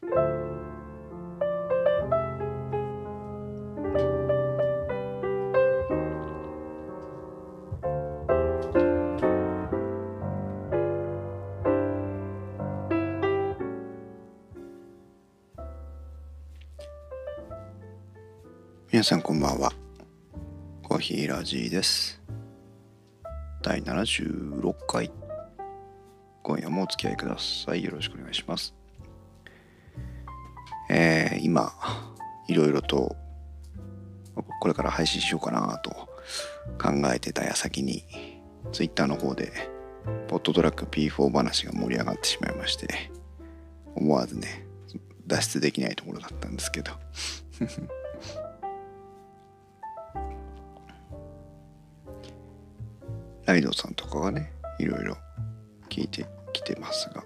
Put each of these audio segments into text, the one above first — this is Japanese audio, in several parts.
皆さんこんばんは。コーヒーラジーです。第76回。今夜もお付き合いください。よろしくお願いします、今いろいろとこれから配信しようかなと考えてた矢先に Twitter の方でポットトラック P4 話が盛り上がってしまいまして思わずね脱出できないところだったんですけど。ライドさんとかがねいろいろ聞いてきてますが。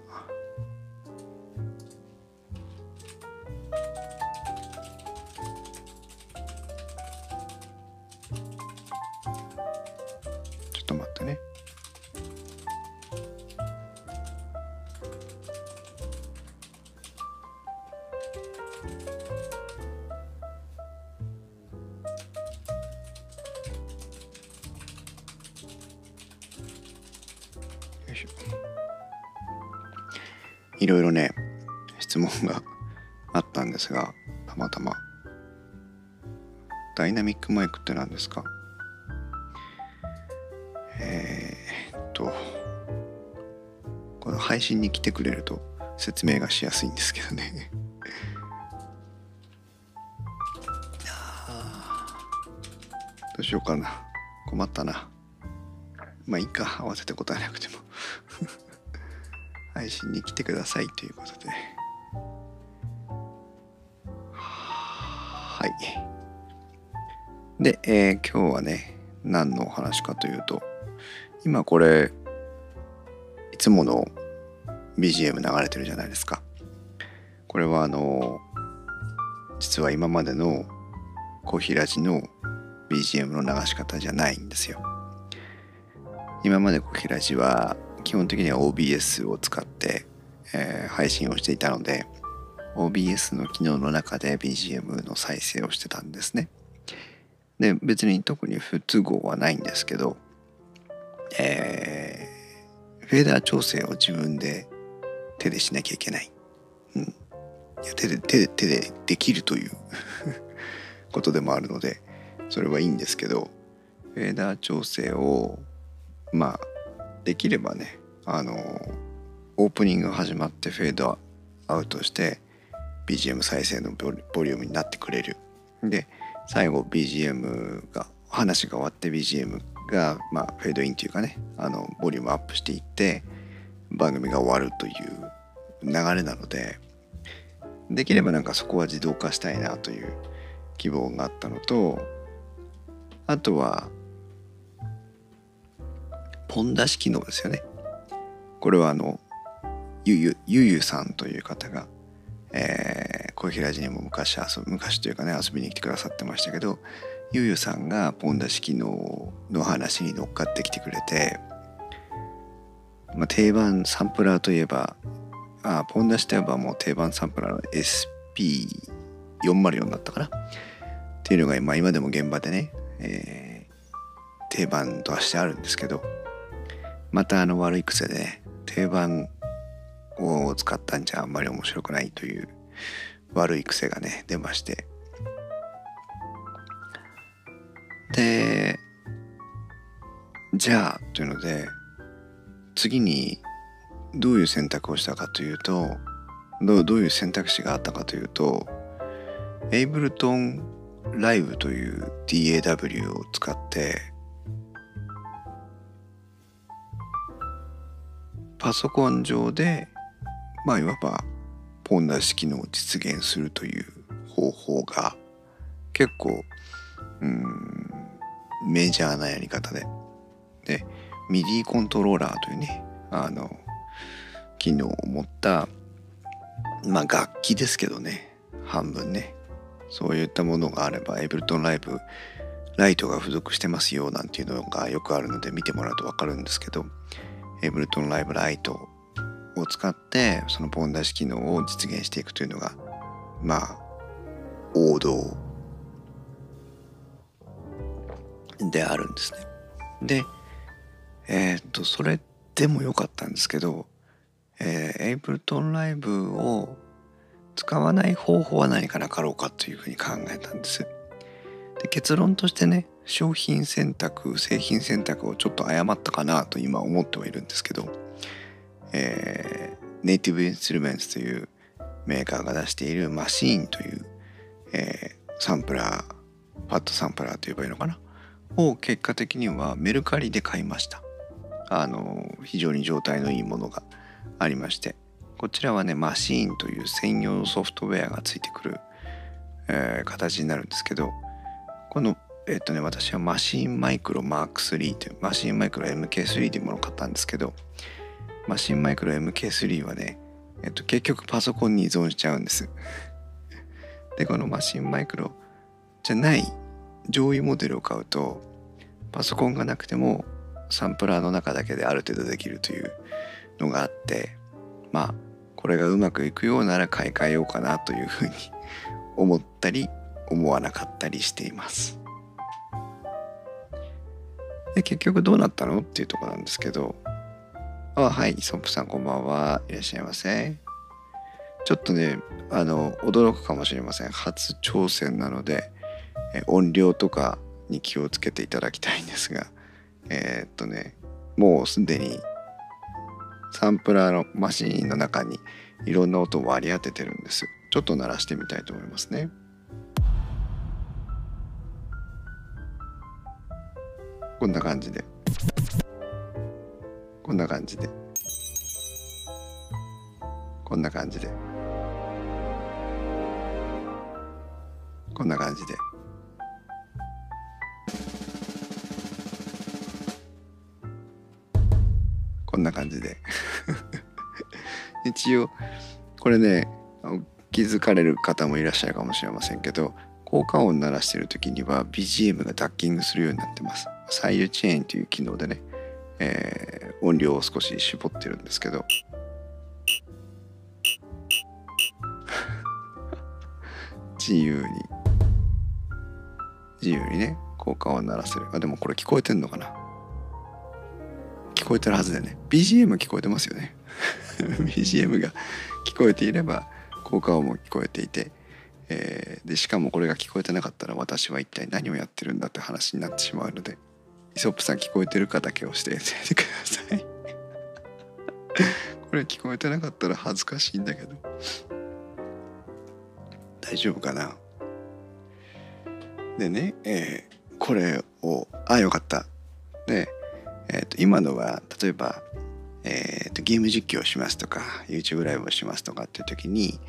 いろいろね質問が あったんですがたまたま。ダイナミックマイクって何ですか？えー、っとこの配信に来てくれると説明がしやすいんですけどね。どうしようかな。困ったな。まあいいか。合わせて答えなくても。配信に来てくださいということで。はい。で、えー今日はね何のお話かというと今これいつもの BGM 流れてるじゃないですか。これはあの実は今までのコーヒーラジの BGM の流し方じゃないんですよ。今までコヒラジは基本的には OBS を使って、えー配信をしていたので OBS の機能の中で BGM の再生をしてたんですね。で別に特に不都合はないんですけど、えーフェーダー調整を自分で手でしなきゃいけない、うん、いや手で手で手でできるという ことでもあるのでそれはいいんですけどフェーダー調整をまあできればねあのオープニング始まってフェードアウトして BGM 再生のボリボリュームになってくれる。で最後 BGM が話が終わって BGM が、まあ、フェードインというかねあのボリュームアップしていって番組が終わるという流れなのでできればなんかそこは自動化したいなという希望があったのとあとはポン出し機能ですよね。これはあのゆゆゆゆさんという方が、えー、コーヒーラジにも昔遊昔というかね遊びに来てくださってましたけどゆゆさんがポン出し機能の話に乗っかってきてくれて、まあ、定番サンプラーといえばあポン出しといえばもう定番サンプラーの SP404 だったかな？っていうのが今今でも現場でね、えー定番としてあるんですけどまたあの悪い癖で定番を使ったんじゃあんまり面白くないという悪い癖がね出まして。でじゃあというので次にどういう選択をしたかというとどうどういう選択肢があったかというとエイブルトンライブという DAW を使ってパソコン上でまあいわばポンダ式のを実現するという方法が結構うんメジャーなやり方で。でミディコントローラーというねあの機能を持ったまあ楽器ですけどね半分ね。そういったものがあればエイブルトンライブライトが付属してますよなんていうのがよくあるので見てもらうと分かるんですけどエブルトンライブライトを使ってそのポン出し機能を実現していくというのがまあ王道であるんですね。でえっ、とそれでもよかったんですけど、えー、Ableton Live を使わない方法は何かなかろうかというふうに考えたんです。で結論としてね商品選択製品選択をちょっと誤ったかなと今思ってはいるんですけど、えー、 Native Instruments というメーカーが出している Maschine という、えー、サンプラーパッドサンプラーと言えばいいのかな？を結果的にはメルカリで買いました。あの非常に状態のいいものがありましてこちらはね Maschine という専用ソフトウェアがついてくる、えー、形になるんですけどこのえっ、とね私は Maschine Mikro Mark 3というマシンマイクロ MK3 というものを買ったんですけどマシンマイクロ MK3 はね、えっと、結局パソコンに依存しちゃうんです。でこのマシンマイクロじゃない上位モデルを買うとパソコンがなくてもサンプラーの中だけである程度できるというのがあってまあこれがうまくいくようなら買い替えようかなというふうに思ったり思わなかったりしています。で結局どうなったの？っていうとこなんですけどあ、はい、ソップさんこんばんは。いらっしゃいませ。ちょっとね、あの、驚くかもしれません。初挑戦なので、え音量とかに気をつけていただきたいんですが、えー、っとね、もうすでにサンプラーのマシンの中にいろんな音を割り当ててるんです。ちょっと鳴らしてみたいと思いますね。こんな感じで。こんな感じでこんな感じでこんな感じでこんな感じで 一応これね気づかれる方もいらっしゃるかもしれませんけど効果音鳴らしてる時には BGM がダッキングするようになってます。サイドチェーンという機能でねえー、音量を少し絞ってるんですけど。自由に。自由にね効果音鳴らせる。あでもこれ聞こえてんのかな？聞こえてるはずだよね BGM 聞こえてますよね。BGM が聞こえていれば効果音も聞こえていて、えー、でしかもこれが聞こえてなかったら私は一体何をやってるんだって話になってしまうので。イソップさん聞こえてるかだけ教えててください。これ聞こえてなかったら恥ずかしいんだけど。大丈夫かな？でね、えー、これをあよかった。で、えーと、今のは例えば、えーと、ゲーム実況をしますとか YouTube ライブをしますとかっていう時に、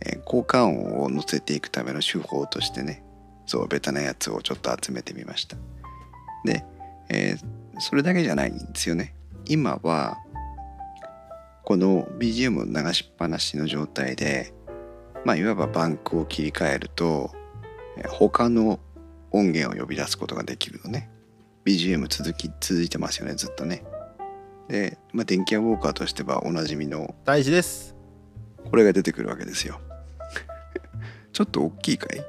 えー、効果音を載せていくための手法としてねそうベタなやつをちょっと集めてみました。でえー、それだけじゃないんですよね。今はこの BGM を流しっぱなしの状態で、まあ、いわばバンクを切り替えると他の音源を呼び出すことができるのね。BGM 続き続いてますよねずっとね。で、まあ、電気屋ウォーカーとしてはおなじみの大事ですこれが出てくるわけですよ。ちょっと大きいかい？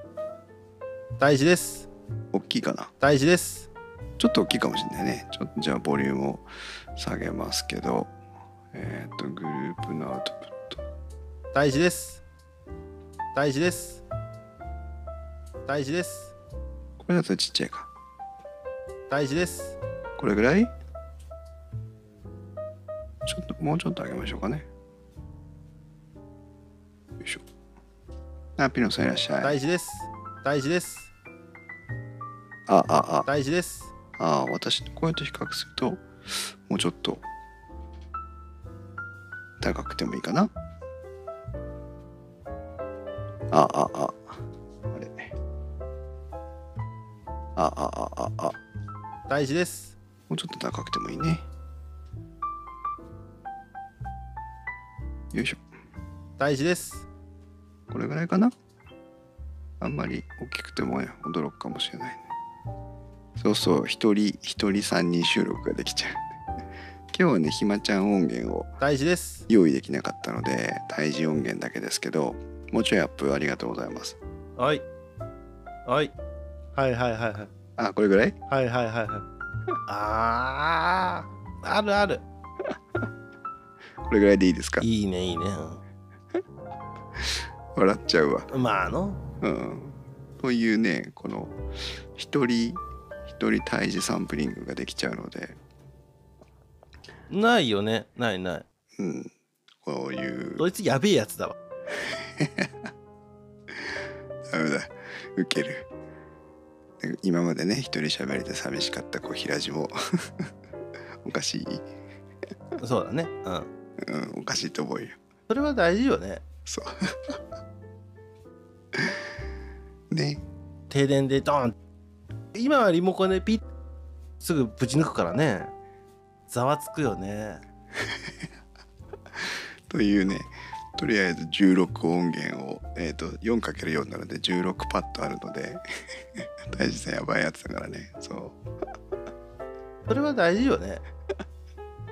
大事です大きいかな？大事ですちょっと大きいかもしれないね。ちょっとじゃあボリュームを下げますけど、えっ、ー、と、グループのアウトプット。大事です。大事です。大事です。これだとちっちゃいか。大事です。これぐらい？ちょっと、もうちょっと上げましょうかね。よいしょ。あ、ピノさんいらっしゃい。大事です。大事です。あ、あ、あ。大事です。ああ私の声と比較するともうちょっと高くてもいいかな。ああああれ。あああああ。大事です。もうちょっと高くてもいいね。よいしょ。大事です。これぐらいかな。あんまり大きくても驚くかもしれないねそうそう一人一人三人収録ができちゃう。今日はねひまちゃん音源を大事です。用意できなかったので胎児音源だけですけどもうちょいアップありがとうございます。はい。はい。はいはいはいはい。あこれぐらい？はいはいはいはい。あーあるある。これぐらいでいいですか？いいねいいね。笑っちゃうわ。うんまああの。うん。というねこの一人一人胎児サンプリングができちゃうので。ないよね。ないない。うん。こういう。こいつやべえやつだわ。ダメだ。ウケる。で今までね一人喋りで寂しかったこう平地も。おかしい、そうだね。うん。うん、おかしいと思うよ。それは大事よね。そう。ね。停電でドーン今はリモコンでピッすぐぶち抜くからね。ざわつくよね。というねとりあえず16音源を、えー、と 4×4 なので16パッドあるので 大事さんやばいやつだからね。そう。それは大事よね。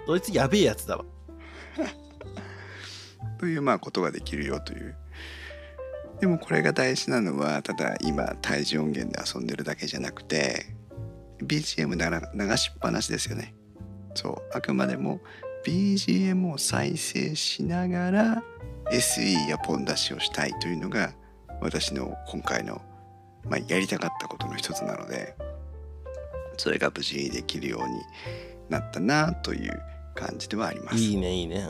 こいつやべえやつだわ。というまあことができるよというでもこれが大事なのはただ今胎児音源で遊んでるだけじゃなくて BGM なら流しっぱなしですよね。そうあくまでも BGM を再生しながら SE やポン出しをしたいというのが私の今回の、まあ、やりたかったことの一つなのでそれが無事にできるようになったなという感じではあります。いいねいいね、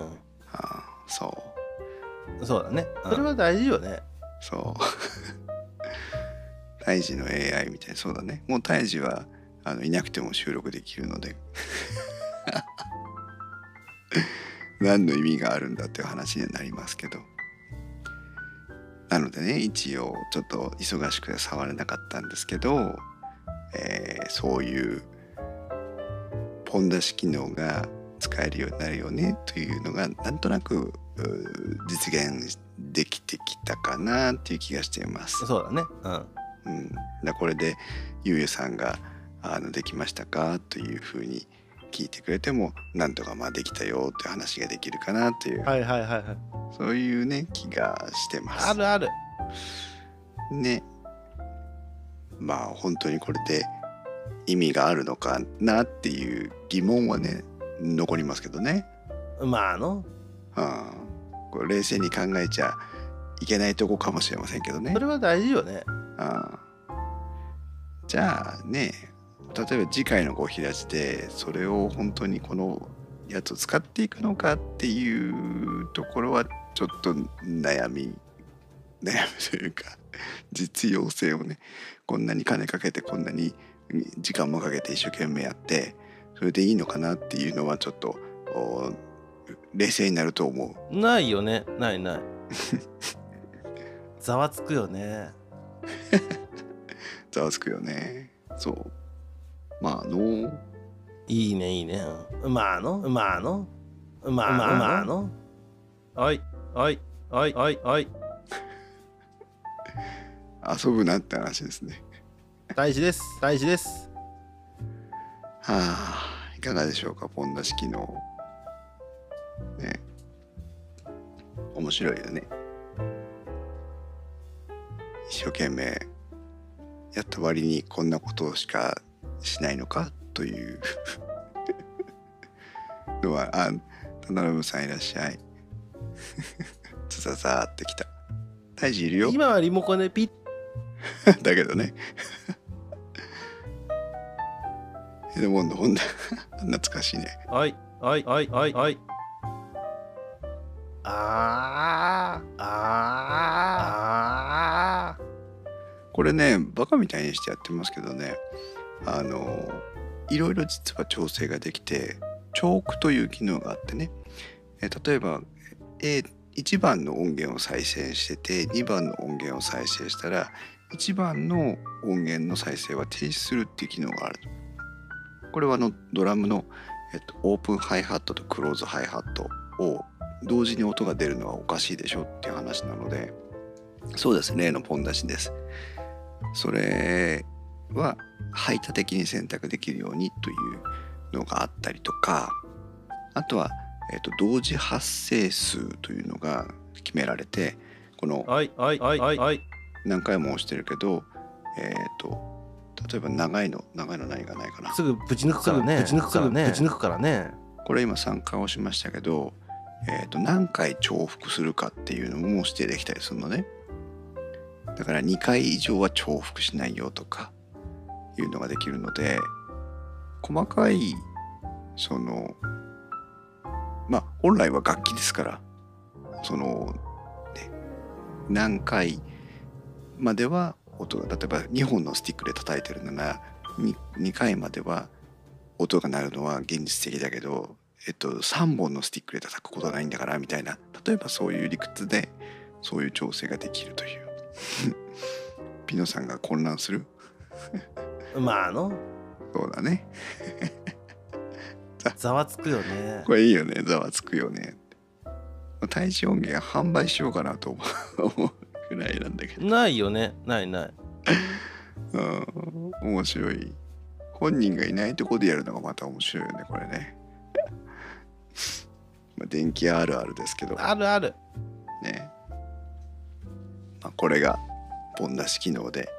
ああそう。うん、そうだね。それは大事よねそう。胎児の AI みたいなそうだね。もう胎児はあのいなくても収録できるので 何の意味があるんだっていう話にはなりますけど。なのでね一応ちょっと忙しくて触れなかったんですけど、えーそういうポン出し機能が使えるようになるよねというのがなんとなく実現できてきたかなっていう気がしています。そうだねうんうん、だこれでゆうゆさんがあの「できましたか?」というふうに聞いてくれてもなんとかまあできたよっていう話ができるかなという、はいはいはいはいそういうね気がしてます。あるあるねまあ本当にこれで意味があるのかなっていう疑問はね残りますけどね。まああのうん、これ冷静に考えちゃいけないとこかもしれませんけどねそ。れは大事よねあじゃあね例えば次回のご開きでそれを本当にこのやつを使っていくのかっていうところはちょっと悩み悩むというか 実用性をねこんなに金かけてこんなに時間もかけて一生懸命やってそれでいいのかなっていうのはちょっとお冷静になると思う。ないよね。ないない。ざわつくよね。ざわつくよね。そう。まああの。いいねいいね。うんまああの。まああの。まあまあまああの。はい。はい。はい。はい。はい。遊ぶなって話ですね。大事です。大事です。はあ、いかがでしょうか、ポン出し機能。ね。面白いよね。一生懸命やった割にこんなことしかしないのかという のは、あ、田辺さんいらっしゃい。つざざーってきた。大事いるよ。今はリモコンでピッ だけどね。エドモンド、ほんだ。懐かしいね。はいはいはいはいはいあーあーあこれね、バカみたいにしてやってますけどね、あの、いろいろ実は調整ができて、チョークという機能があってね、え例えば、A、1番の音源を再生してて、2番の音源を再生したら、1番の音源の再生は停止するっていう機能がある。これはあのドラムの、えっと、オープンハイハットとクローズハイハットを同時に音が出るのはおかしいでしょっていう話なので、そうです、例のポン出しです。それは排他的に選択できるようにというのがあったりとかあとは、えー、と同時発生数というのが決められてこの何回も押してるけどえっ、と例えば長いの長いの何がないかな。すぐぶち抜くからね。ぶち抜くからねぶち抜くからね。これ今3回押しましたけど、えー、と何回重複するかっていうのも指定できたりするのね。だから2回以上は重複しないよとかいうのができるので細かいそのまあ本来は楽器ですからその、ね、何回までは音が例えば2本のスティックで叩いてるなら 2, 2回までは音が鳴るのは現実的だけど、えっと、3本のスティックで叩くことはないんだからみたいな。例えばそういう理屈でそういう調整ができるという。ピノさんが混乱する？まああの。そうだね。ざわつくよね。これいいよね。ざわつくよね。対地音源販売しようかなと思うぐらいなんだけど。ないよね。ないない。うん。面白い。本人がいないとこでやるのがまた面白いよねこれねまあ電気あるあるですけどあるあるね、まあ、これがポン出し機能で、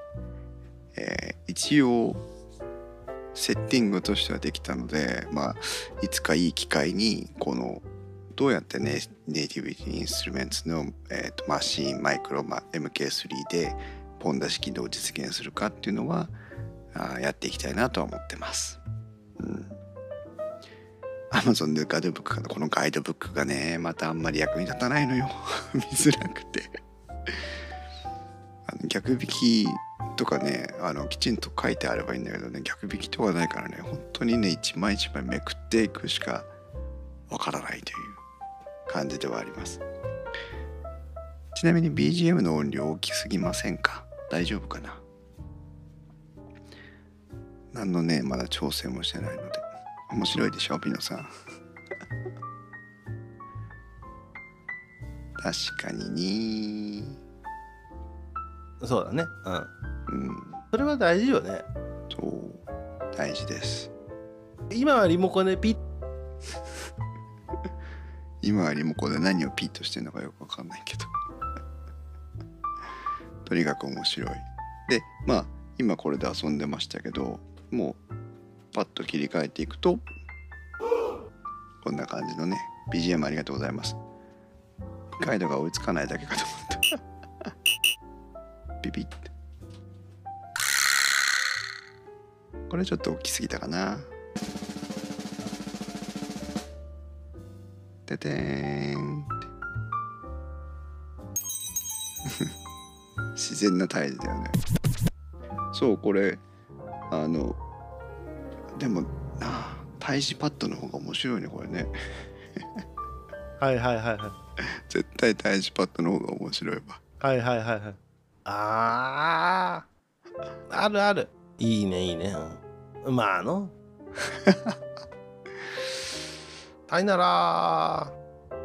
えー一応セッティングとしてはできたので、まあ、いつかいい機会にこのどうやってねネイティビティインストゥルメンツの、えーとマシンマイクロ、まあ、MK3 でポン出し機能を実現するかっていうのはあーやっていきたいなとは思ってます。うん。Amazon でガイドブックかこのガイドブックがねまたあんまり役に立たないのよ。見づらくて。あの逆引きとかねあのきちんと書いてあればいいんだけどね逆引きとかないからね本当にね一枚一枚めくっていくしかわからないという感じではあります。ちなみに BGM の音量大きすぎませんか？大丈夫かな？何のねまだ調整もしてないので。面白いでしょピノさん。確かにね。そうだね。うん。うん。それは大事よね。そう。大事です。今はリモコンでピッ。今はリモコンで何をピッとしてるのかよくわかんないけど。とにかく面白い。でまあ今これで遊んでましたけどもうパッと切り替えていくとこんな感じのね BGM ありがとうございます。ガイドが追いつかないだけかと思った。ビビってこれちょっと大きすぎたかな。ててんって。自然な態度だよね。そうこれあのでもなあ胎児パッドの方が面白いねこれね。はいはいはいはい。絶対胎児パッドの方が面白いわ。はいはいはいはい。あー。あるある。いいねいいね。うんまああの。たいなら。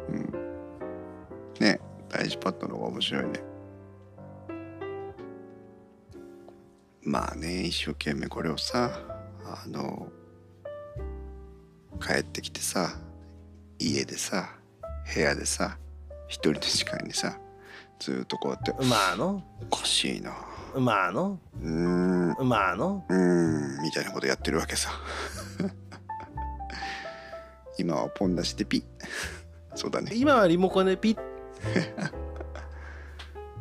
うん。ね胎児パッドの方が面白いね。まあね一生懸命これをさあの帰ってきてさ家でさ部屋でさ一人の時間にさずっとこうやってまあの？おかしいな。まあの？うーん。うまあの？ーんみたいなことやってるわけさ。今はポン出しでピッ。そうだね。今はリモコンでピッ。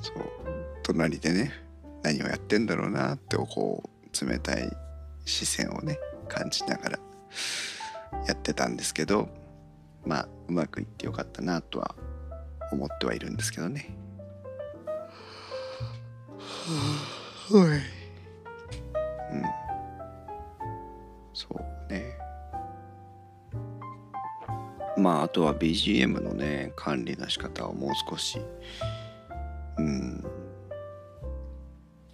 そう。隣でね何をやってんだろうなってこう冷たい視線をね感じながらやってたんですけどまあうまくいってよかったなとは思ってはいるんですけどね。はい。うん。そうね。まああとは BGM のね管理の仕方をもう少しうん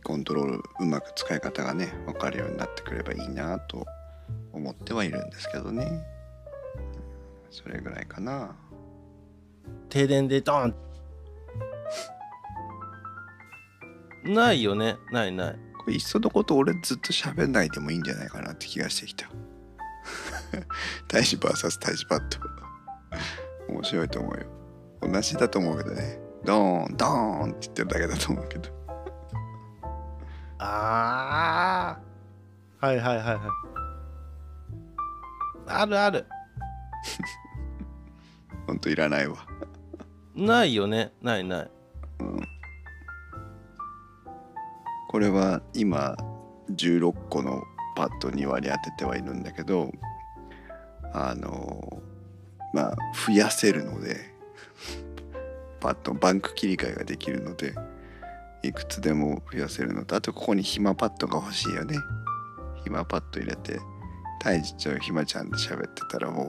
コントロールうまく使い方がね分かるようになってくればいいなと思ってはいるんですけどね。うんそれぐらいかな。停電でドーン。ないよね。ないない。これいっそのこと俺ずっと喋んないでもいいんじゃないかなって気がしてきた。大使 VS 大使パッド面白いと思うよ。同じだと思うけどね。ドーンドーンって言ってるだけだと思うけどああはいはいはいはい。あるある。ほんといらないわ。ないよね。ないない。これは今16個のパッドに割り当ててはいるんだけどあのまあ増やせるのでパッドバンク切り替えができるのでいくつでも増やせるのとあとここに暇パッドが欲しいよね。暇パッド入れて太一ちゃんひまちゃんで喋ってたらも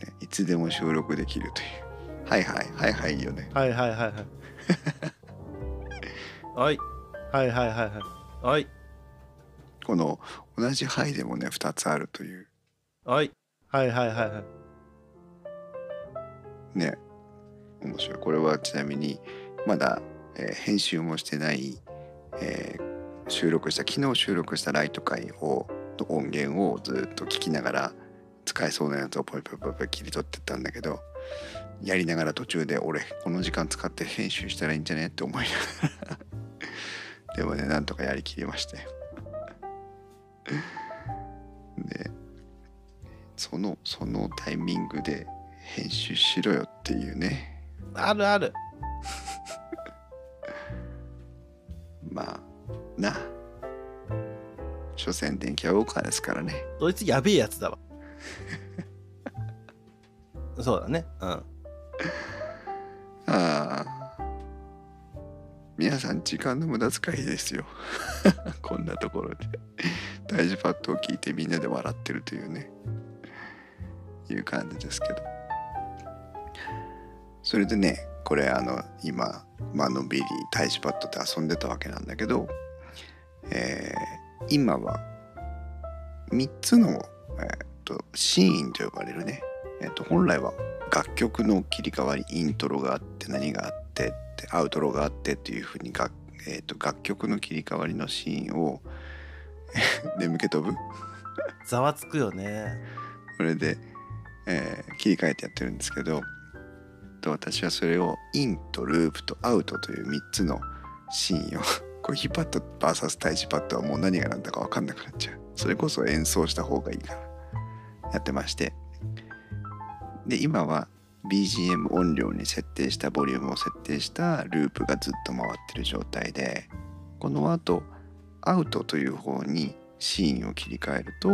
う、ね、いつでも収録できるという。はいはいはいはいいいよね。はいはいはいはい。はい。はいはいはいはい。はい。この同じ「はい」でもね2つあるという。はい。はいはいはいはい。ね。面白い。これはちなみにまだ、えー編集もしてない、えー収録した昨日収録したライト会をの音源をずっと聞きながら使えそうなやつをポイポイポイポイ切り取ってったんだけどやりながら途中で俺この時間使って編集したらいいんじゃねって思いながら。でもねなんとかやりきりましたでそのそのタイミングで編集しろよっていうね。あるある。まあな。所詮電気はウォーカーですからね。そいつやべえやつだわ。そうだね。うん。ああ。皆さん時間の無駄遣いですよ。こんなところで。大事パッドを聞いてみんなで笑ってるというね。いう感じですけど。それでねこれあの今まあのんびり大事パッドで遊んでたわけなんだけど、えー今は3つの、えーとシーンと呼ばれるね、えーと本来は楽曲の切り替わりイントロがあって何があってってアウトロがあってっていうふうに楽,、えーと楽曲の切り替わりのシーンを 眠気飛ぶ？ざわつくよね。これで、えー切り替えてやってるんですけどと私はそれをインとループとアウトという3つのシーンを これヒパッド VS タイジパッドはもう何が何だか分かんなくなっちゃう。それこそ演奏した方がいいからやってまして。で今は BGM 音量に設定したボリュームを設定したループがずっと回ってる状態でこの後アウトという方にシーンを切り替えると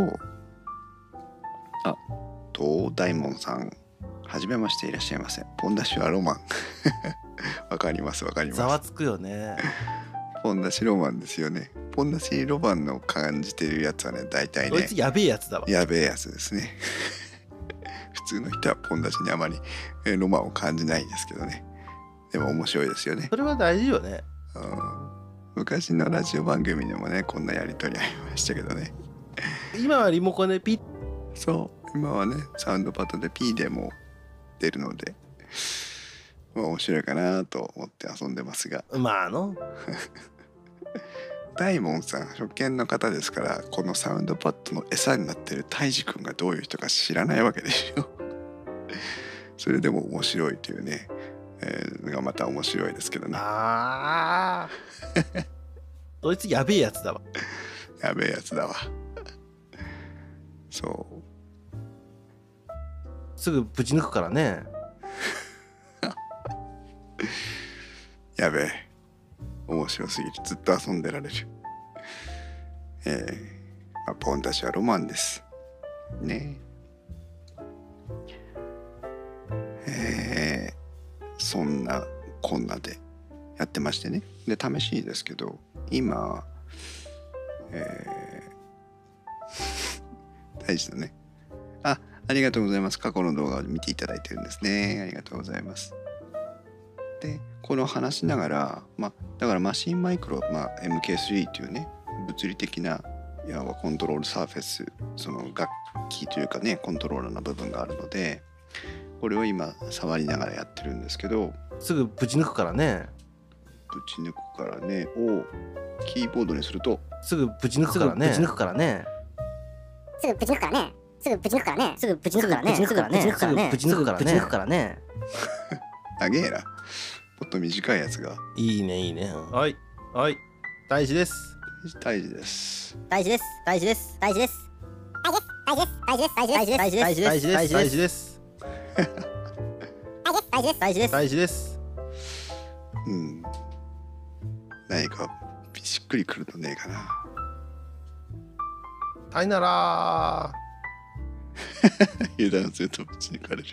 あと大門さんはじめましていらっしゃいませ。ポンダシュはロマン。わかりますわかります。ざわつくよね。ポンダシロマンですよね。ポンダシロマンの感じてるやつはね大体ねそいつやべえやつだわ。やべえやつですね。普通の人はポンダシにあまりえーロマンを感じないですけどね。でも面白いですよね。それは大事よね。うん。昔のラジオ番組でもねこんなやりとりありましたけどね。今はリモコンでピッ。そう。今はねサウンドパッドで P でも出るのでまあ面白いかなと思って遊んでますが。まああの。大門さん初見の方ですからこのサウンドパッドの餌になってるタイジ君がどういう人か知らないわけでしょ。それでも面白いというね、えーのがまた面白いですけどね。あー。そいつやべえやつだわ。やべえやつだわ。そうすぐぶち抜くからね。やべえ。面白すぎる。ずっと遊んでられる。えーまあ、ポンたちはロマンです。ね。えーそんなこんなでやってましてね。で試しにですけど今えー 大事だね。あありがとうございます。過去の動画を見ていただいてるんですね。ありがとうございます。でこの話しながら、まあ、だからマシンマイクロ、まあ、MK3 っていうね物理的ないわばコントロールサーフェスその楽器というかねコントローラーの部分があるのでこれを今触りながらやってるんですけどすぐぶち抜くからね。ぶち抜くからね。をキーボードにするとすぐぶち抜くからね。ぶち抜くからね。すぐぶち抜くからねすぐぶち抜くからね。すぐぶち抜くからね。すぐぶち抜くからね。すぐぶち抜くからね。すぐぶち抜くからね。長えな。もっと短いやつが。いいねいいね。はい。はい。大事です。大事です。大事です。大事です。大事です。大事です。大事です。大事です。大事です。大事大事です。大事でです。す大事です。大事です。大事ですうん何かしっくりくるとねえかなさいなら油断するとぶち抜かれる。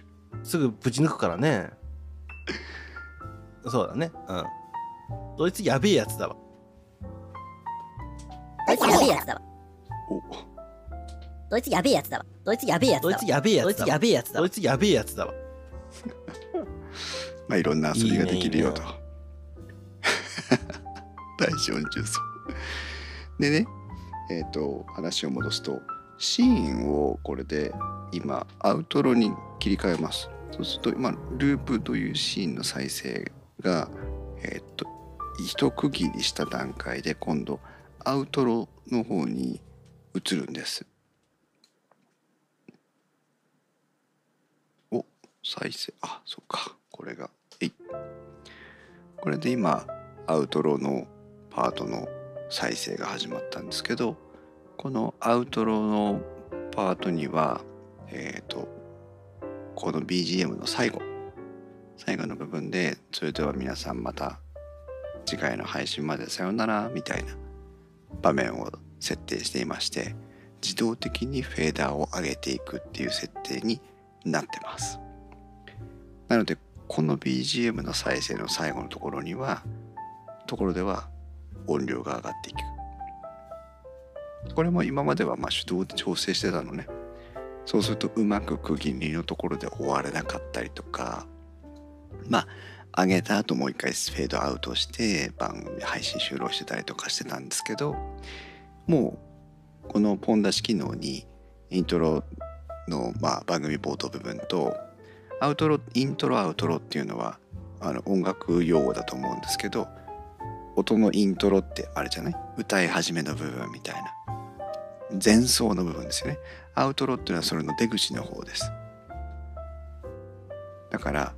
すぐぶち抜くからね。そうだね。うん。ドイツやべえやつだわ。ドイツやべえやつだわ。お。ドイツやべえやつだわ。ドイツやべえやつドイだわツやべえやつだわ。ドイツやべえやつだわ。ドイツやべえやつだわ。まあいろんな遊びができるよと。大事音重奏でねえっ、と話を戻すとシーンをこれで今アウトロに切り替えます。そうすると今ループというシーンの再生がえっ、と一区切りした段階で今度アウトロの方に移るんです。お再生。あそっか。これがえい。これで今アウトロのパートの再生が始まったんですけどこのアウトロのパートにはえっ、とこの BGM の最後最後の部分でそれでは皆さんまた次回の配信までさよならみたいな場面を設定していまして自動的にフェーダーを上げていくっていう設定になってます。なのでこの BGM の再生の最後のところにはところでは音量が上がっていく。これも今まではま手動で調整してたのね。そうするとうまく区切りのところで終われなかったりとか。まあ上げた後もう一回フェードアウトして番組配信終了してたりとかしてたんですけど。もうこのポン出し機能にイントロの、まあ、番組冒頭部分とアウトロイントロアウトロっていうのはあの音楽用語だと思うんですけど音のイントロってあれじゃない？歌い始めの部分みたいな。前奏の部分ですよね。アウトロっていうのはそれの出口の方です。だから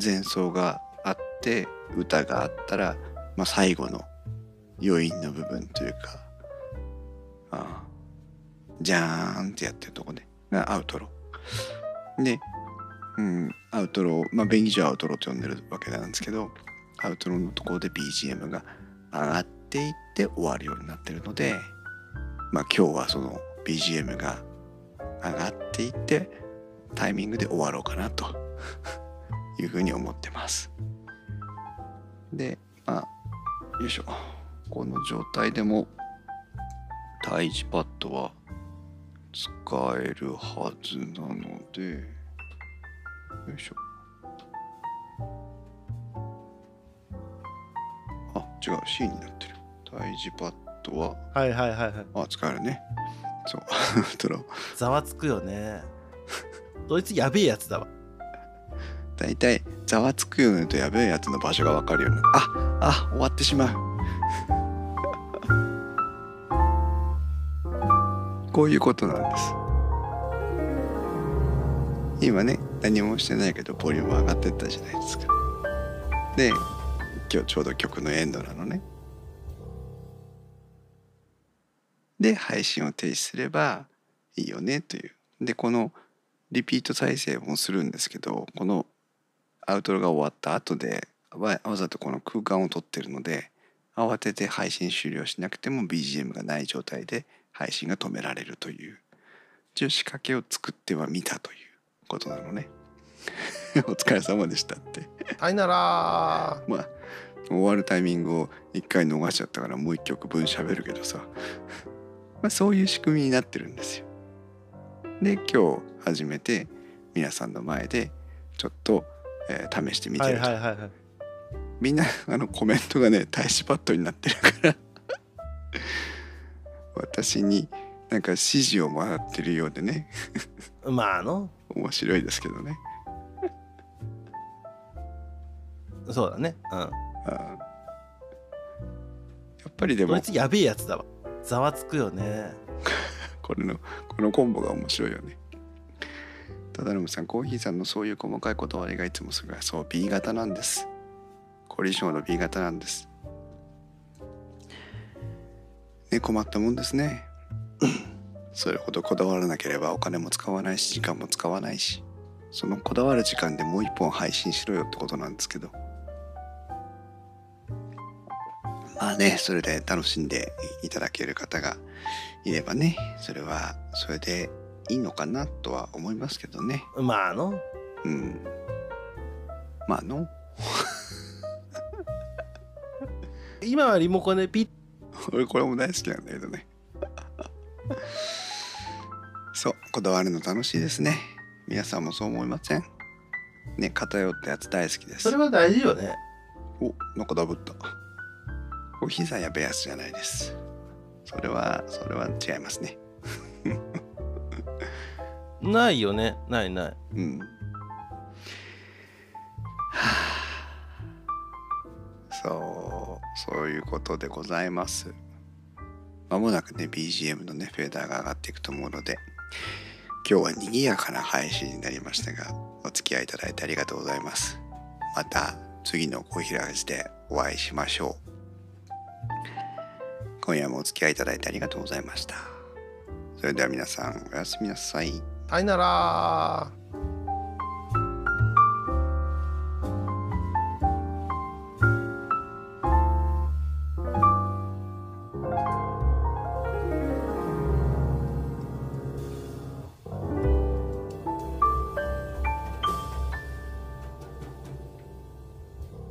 前奏があって歌があったら、まあ、最後の余韻の部分というかああじゃーんってやってるとこね。アウトロ。でうん、アウトロまあ便宜上アウトロと呼んでるわけなんですけどアウトロのところで BGM が上がっていって終わるようになってるのでまあ今日はその BGM が上がっていってタイミングで終わろうかなと いうふうに思ってますでまあよいしょこの状態でもタイジパッドは使えるはずなのでよいしょ。あ、違う、C になってる。タイジパッドドは、はいはいはいはいあ、使えるね。そう、トロ。ざわつくよねドイツやべえやつだわだいたい、ざわつくよねとやべえやつの場所がわかるようになあ、あ、終わってしまう。こういうことなんです。今ね、何もしてないけど、ボリューム上がってったじゃないですか。で、今日ちょうど曲のエンドなのね。で、配信を停止すればいいよねという。で、このリピート再生もするんですけど、このアウトロが終わった後でわわざとこの空間を取ってるので慌てて配信終了しなくても BGM がない状態で配信が止められるという一応仕掛けを作ってはみたということなのね。お疲れ様でしたって。さいなら。まあ終わるタイミングを一回逃しちゃったからもう一曲分喋るけどさまあそういう仕組みになってるんですよ。で今日初めて皆さんの前でちょっと、えー試してみはいてると、はいはいはいみんなあのコメントがね大使パッドになってるから。私になんか指示をもらってるようでね。まああの。面白いですけどね。そうだね。うあー。やっぱりでもイツやべえやつだわざわつくよね。これのこのコンボが面白いよね。忠信さんコーヒーさんのそういう細かい断りがいつもすごいそう B 型なんです。凝り性の B 型なんです。ね困ったもんですね。それほどこだわらなければお金も使わないし時間も使わないしそのこだわる時間でもう一本配信しろよってことなんですけど。まあねそれで楽しんでいただける方がいればねそれはそれでいいのかなとは思いますけどね。まあの。うん。まあの。今はリモコンでピッ。俺これも大好きなんだけどね。そうこだわるの楽しいですね。皆さんもそう思いません？ね偏ったやつ大好きです。それは大事よね。おなんかダブったコーヒーさんやベアスじゃないです。それはそれは違いますね。ないよね。ないない。うん。はあ。そうそういうことでございます。まもなくね BGM のねフェーダーが上がっていくと思うので今日は賑やかな配信になりましたがお付き合いいただいてありがとうございます。また次の小平ラジでお会いしましょう今夜もお付き合いいただいてありがとうございました。それでは皆さんおやすみなさい。さよなら「